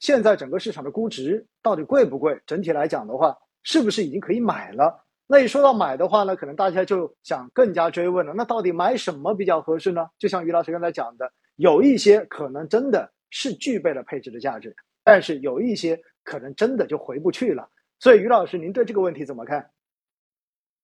现在整个市场的估值到底贵不贵？整体来讲的话，是不是已经可以买了？那一说到买的话呢，可能大家就想更加追问了。那到底买什么比较合适呢？就像于老师刚才讲的，有一些可能真的是具备了配置的价值，但是有一些可能真的就回不去了。所以于老师，您对这个问题怎么看？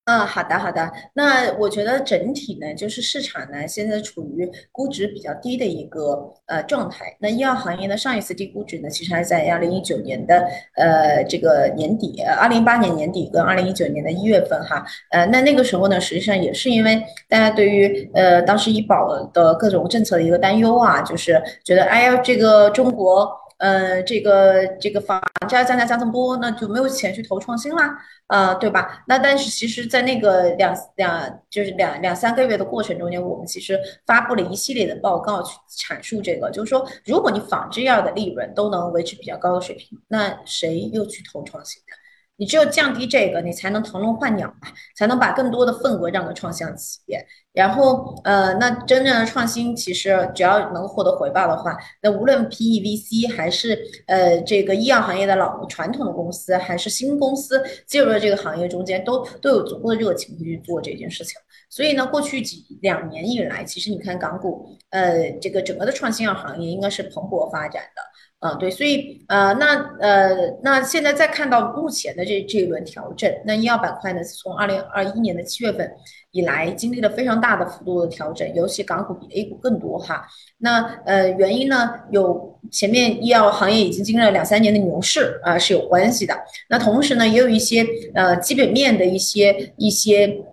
嗯，好的好的。那我觉得整体呢，就是市场呢现在处于估值比较低的一个呃状态。那医药行业呢，上一次低估值呢，其实还在二零一九年的呃这个年底，二零一八年年底跟二零一九年的一月份哈。呃，那那个时候呢，实际上也是因为大家对于呃当时医保的各种政策的一个担忧啊，就是觉得哎呀这个中国。呃，这个这个房价降价降这么多，那就没有钱去投创新啦，呃，对吧？那但是其实，在那个两两就是两两三个月的过程中间，我们其实发布了一系列的报告去阐述这个，就是说，如果你仿制药的利润都能维持比较高的水平，那谁又去投创新呢？你只有降低这个，你才能腾笼换鸟嘛，才能把更多的份额让给创新企业。然后，呃，那真正的创新其实只要能获得回报的话，那无论 PE、VC 还是呃这个医药行业的老传统的公司，还是新公司进入了这个行业中间，都都有足够的热情去做这件事情。所以呢，过去几两年以来，其实你看港股，呃，这个整个的创新药行业应该是蓬勃发展的。啊，对，所以呃，那呃，那现在再看到目前的这这一轮调整，那医药板块呢，从二零二一年的七月份以来，经历了非常大的幅度的调整，尤其港股比 A 股更多哈。那呃，原因呢，有前面医药行业已经经历了两三年的牛市啊，是有关系的。那同时呢，也有一些呃基本面的一些一些。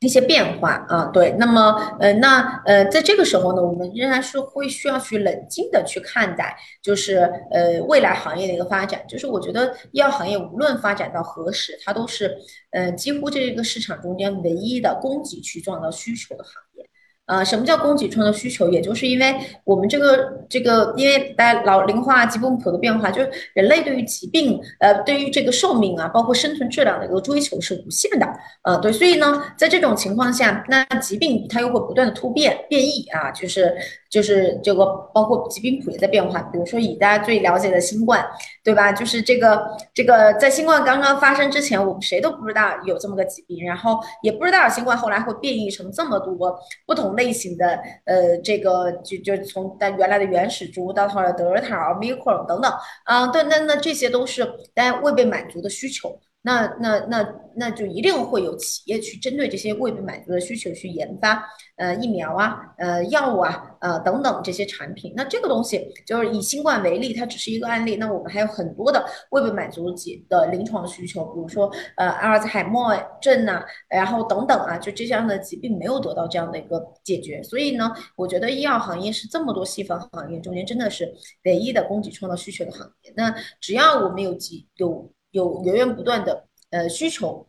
一些变化啊，对，那么呃，那呃，在这个时候呢，我们仍然是会需要去冷静的去看待，就是呃未来行业的一个发展。就是我觉得医药行业无论发展到何时，它都是呃几乎这个市场中间唯一的供给去创造需求的行业。呃，什么叫供给创造需求？也就是因为我们这个这个，因为大家老龄化、疾病谱的变化，就是人类对于疾病，呃，对于这个寿命啊，包括生存质量的一个追求是无限的，呃，对，所以呢，在这种情况下，那疾病它又会不断的突变、变异啊，就是。就是这个，包括疾病谱也在变化。比如说，以大家最了解的新冠，对吧？就是这个这个，在新冠刚刚发生之前，我们谁都不知道有这么个疾病，然后也不知道新冠后来会变异成这么多不同类型的，呃，这个就就从在原来的原始株到后来德尔塔、奥密克戎等等，啊，对，那那这些都是但未被满足的需求。那那那那就一定会有企业去针对这些未被满足的需求去研发，呃，疫苗啊，呃，药物啊，呃，等等这些产品。那这个东西就是以新冠为例，它只是一个案例。那我们还有很多的未被满足的临床需求，比如说呃阿尔兹海默症呐，然后等等啊，就这样的疾病没有得到这样的一个解决。所以呢，我觉得医药行业是这么多细分行业中间真的是唯一的供给创造需求的行业。那只要我们有几有。有源源不断的呃需求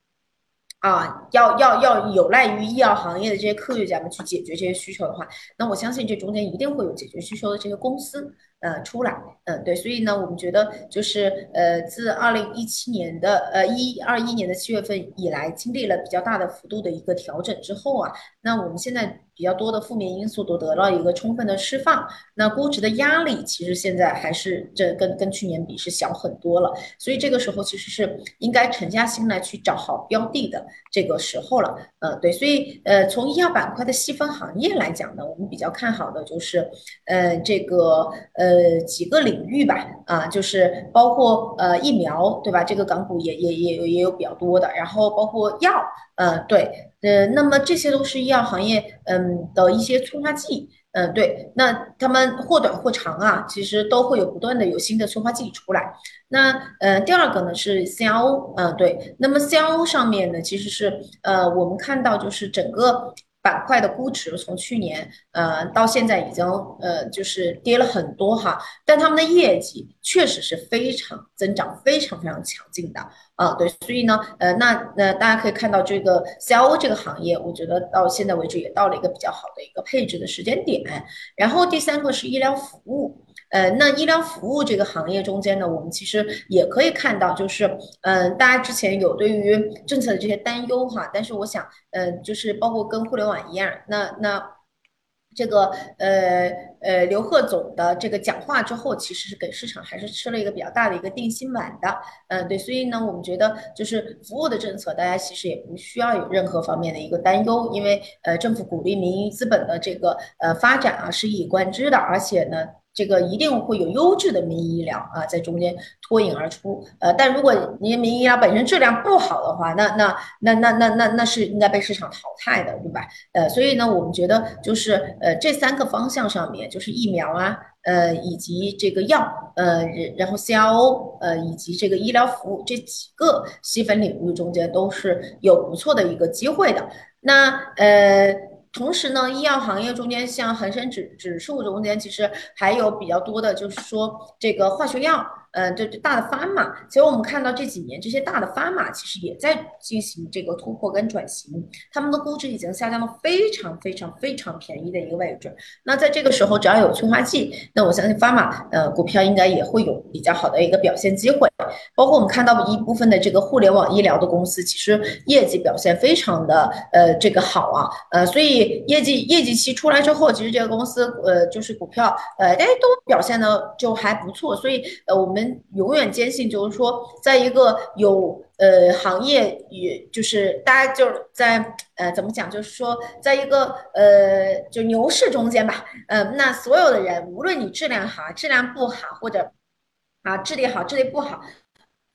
啊，要要要有赖于医药行业的这些科学家们去解决这些需求的话，那我相信这中间一定会有解决需求的这些公司呃出来，嗯对，所以呢，我们觉得就是呃自二零一七年的呃一二一年的七月份以来，经历了比较大的幅度的一个调整之后啊，那我们现在。比较多的负面因素都得到一个充分的释放，那估值的压力其实现在还是这跟跟去年比是小很多了，所以这个时候其实是应该沉下心来去找好标的的这个时候了，呃，对，所以呃从医药板块的细分行业来讲呢，我们比较看好的就是呃这个呃几个领域吧，啊，就是包括呃疫苗对吧？这个港股也也也也有比较多的，然后包括药。呃，对，呃，那么这些都是医药行业，嗯的一些催化剂，嗯，对，那他们或短或长啊，其实都会有不断的有新的催化剂出来。那，呃，第二个呢是 CRO，嗯，对，那么 CRO 上面呢，其实是，呃，我们看到就是整个。板块的估值从去年呃到现在已经呃就是跌了很多哈，但他们的业绩确实是非常增长非常非常强劲的啊，对，所以呢呃那那大家可以看到这个 CRO 这个行业，我觉得到现在为止也到了一个比较好的一个配置的时间点。然后第三个是医疗服务。呃，那医疗服务这个行业中间呢，我们其实也可以看到，就是，嗯，大家之前有对于政策的这些担忧哈，但是我想，呃，就是包括跟互联一样，那那。这个呃呃刘贺总的这个讲话之后，其实是给市场还是吃了一个比较大的一个定心丸的，嗯对，所以呢，我们觉得就是服务的政策，大家其实也不需要有任何方面的一个担忧，因为呃政府鼓励民营资本的这个呃发展啊是一以贯之的，而且呢。这个一定会有优质的民营医疗啊，在中间脱颖而出。呃，但如果您民营医疗本身质量不好的话，那那那那那那那是应该被市场淘汰的，对吧？呃，所以呢，我们觉得就是呃这三个方向上面，就是疫苗啊，呃以及这个药，呃然后 CRO，呃以及这个医疗服务这几个细分领域中间都是有不错的一个机会的。那呃。同时呢，医药行业中间，像恒生指指数中间，其实还有比较多的，就是说这个化学药。呃，这这大的发码，其实我们看到这几年这些大的发码其实也在进行这个突破跟转型，他们的估值已经下降到非常非常非常便宜的一个位置。那在这个时候，只要有催化剂，那我相信发码呃股票应该也会有比较好的一个表现机会。包括我们看到一部分的这个互联网医疗的公司，其实业绩表现非常的呃这个好啊，呃，所以业绩业绩期出来之后，其实这个公司呃就是股票呃哎都表现的就还不错，所以呃我们们。永远坚信，就是说，在一个有呃行业，也就是大家就是在呃怎么讲，就是说，在一个呃就牛市中间吧，呃，那所有的人，无论你质量好，质量不好，或者啊质地好，质地不好，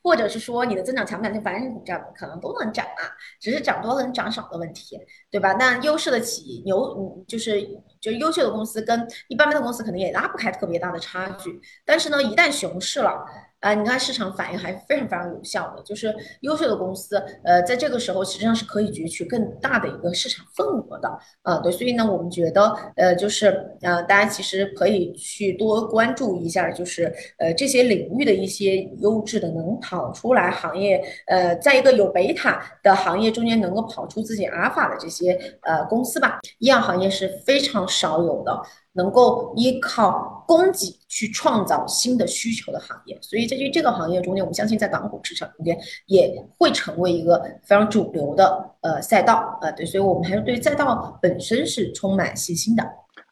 或者是说你的增长强不强，就反正涨可能都能涨啊，只是涨多跟涨少的问题，对吧？那优势的企业牛，就是就优秀的公司跟一般般的公司可能也拉不开特别大的差距，但是呢，一旦熊市了。啊，你看市场反应还非常非常有效的，就是优秀的公司，呃，在这个时候实际上是可以攫取更大的一个市场份额的，啊，对，所以呢，我们觉得，呃，就是，呃，大家其实可以去多关注一下，就是，呃，这些领域的一些优质的能跑出来行业，呃，在一个有贝塔的行业中间能够跑出自己阿尔法的这些呃公司吧，医药行业是非常少有的。能够依靠供给去创造新的需求的行业，所以在这这个行业中间，我们相信在港股市场中间也会成为一个非常主流的呃赛道呃，对，所以我们还是对赛道本身是充满信心的。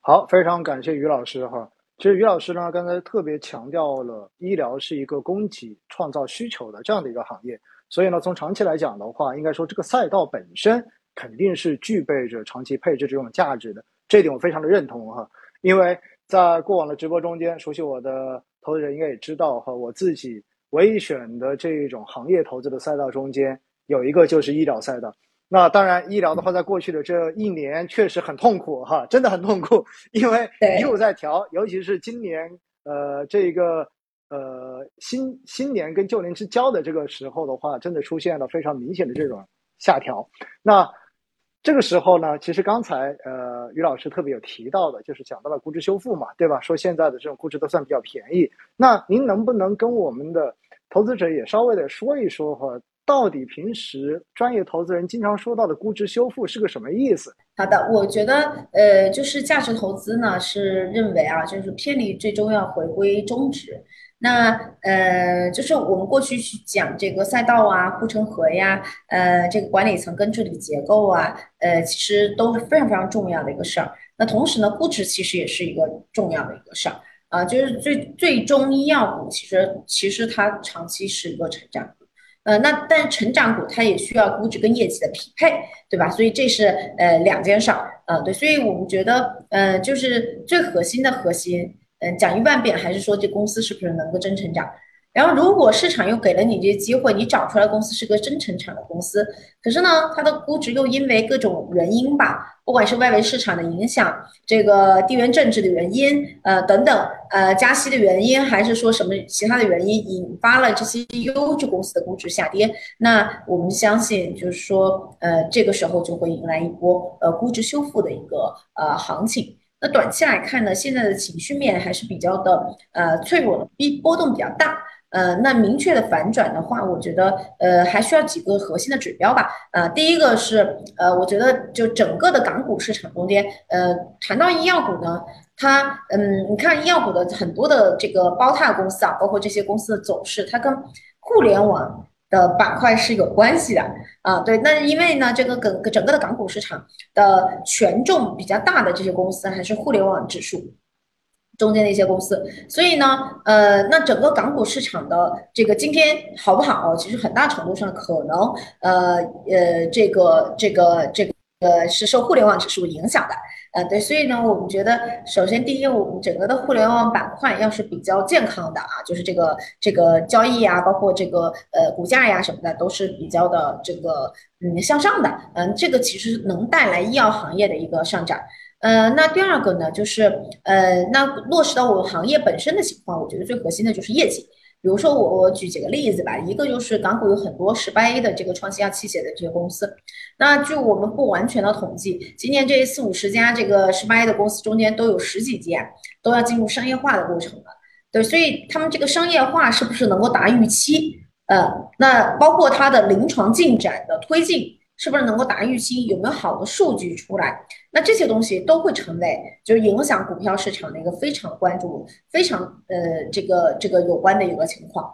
好，非常感谢于老师哈。其实于老师呢，刚才特别强调了医疗是一个供给创造需求的这样的一个行业，所以呢，从长期来讲的话，应该说这个赛道本身肯定是具备着长期配置这种价值的，这点我非常的认同哈。因为在过往的直播中间，熟悉我的投资人应该也知道，哈，我自己唯一选的这种行业投资的赛道中间有一个就是医疗赛道。那当然，医疗的话，在过去的这一年确实很痛苦，哈，真的很痛苦，因为一路在调，尤其是今年，呃，这个呃新新年跟旧年之交的这个时候的话，真的出现了非常明显的这种下调。那这个时候呢，其实刚才呃于老师特别有提到的，就是讲到了估值修复嘛，对吧？说现在的这种估值都算比较便宜。那您能不能跟我们的投资者也稍微的说一说哈，到底平时专业投资人经常说到的估值修复是个什么意思？好的，我觉得呃，就是价值投资呢是认为啊，就是偏离最终要回归中值。那呃，就是我们过去去讲这个赛道啊、护城河呀、呃，这个管理层跟治理结构啊，呃，其实都是非常非常重要的一个事儿。那同时呢，估值其实也是一个重要的一个事儿啊，就是最最终医药股其实其实它长期是一个成长股，呃，那但成长股它也需要估值跟业绩的匹配，对吧？所以这是呃两件事儿啊，对，所以我们觉得呃，就是最核心的核心。嗯，讲一万遍，还是说这公司是不是能够真成长？然后，如果市场又给了你这些机会，你找出来公司是个真成长的公司，可是呢，它的估值又因为各种原因吧，不管是外围市场的影响，这个地缘政治的原因，呃等等，呃加息的原因，还是说什么其他的原因，引发了这些优质公司的估值下跌，那我们相信，就是说，呃，这个时候就会迎来一波呃估值修复的一个呃行情。那短期来看呢，现在的情绪面还是比较的呃脆弱的，波波动比较大。呃，那明确的反转的话，我觉得呃还需要几个核心的指标吧。呃，第一个是呃，我觉得就整个的港股市场中间，呃，谈到医药股呢，它嗯，你看医药股的很多的这个包踏公司啊，包括这些公司的走势，它跟互联网。的板块是有关系的啊。对，那因为呢，这个整整个的港股市场的权重比较大的这些公司还是互联网指数。中间的一些公司，所以呢，呃，那整个港股市场的这个今天好不好？其实很大程度上可能，呃呃，这个这个这个呃是受互联网指数影响的，呃，对，所以呢，我们觉得，首先第一，我们整个的互联网板块要是比较健康的啊，就是这个这个交易啊，包括这个呃股价呀什么的，都是比较的这个嗯向上的，嗯，这个其实能带来医药行业的一个上涨。呃，那第二个呢，就是呃，那落实到我们行业本身的情况，我觉得最核心的就是业绩。比如说，我我举几个例子吧，一个就是港股有很多十八 A 的这个创新药器械的这些公司，那据我们不完全的统计，今年这四五十家这个十八 A 的公司中间都有十几家都要进入商业化的过程了。对，所以他们这个商业化是不是能够达预期？呃，那包括它的临床进展的推进。是不是能够达预期？有没有好的数据出来？那这些东西都会成为就是影响股票市场的一个非常关注、非常呃这个这个有关的一个情况。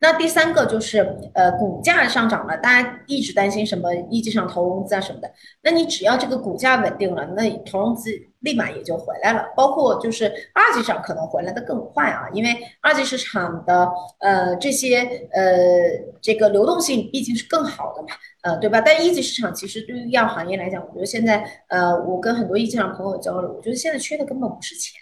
那第三个就是呃股价上涨了，大家一直担心什么一级市场投融资啊什么的。那你只要这个股价稳定了，那投融资立马也就回来了。包括就是二级市场可能回来的更快啊，因为二级市场的呃这些呃这个流动性毕竟是更好的嘛。呃，对吧？但一级市场其实对于医药行业来讲，我觉得现在，呃，我跟很多一级市场朋友交流，我觉得现在缺的根本不是钱，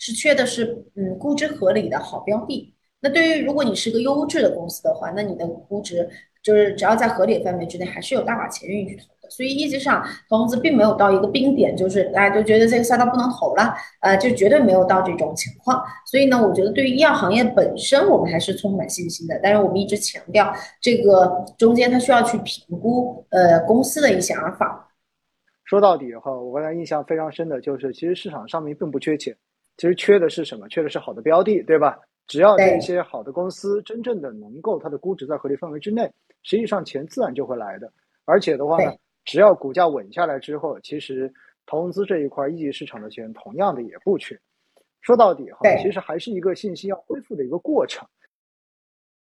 是缺的是，嗯，估值合理的好标的。那对于如果你是个优质的公司的话，那你的估值就是只要在合理范围之内，还是有大把钱愿意去投的。所以一级市场投资并没有到一个冰点，就是大家都觉得这个赛道不能投了，呃，就绝对没有到这种情况。所以呢，我觉得对于医药行业本身，我们还是充满信心的。但是我们一直强调，这个中间它需要去评估呃公司的一些阿尔法。说到底的话，我刚才印象非常深的就是，其实市场上面并不缺钱，其实缺的是什么？缺的是好的标的，对吧？只要这些好的公司真正的能够它的估值在合理范围之内，实际上钱自然就会来的。而且的话呢。只要股价稳下来之后，其实投融资这一块一级市场的钱同样的也不缺。说到底哈，其实还是一个信息要恢复的一个过程。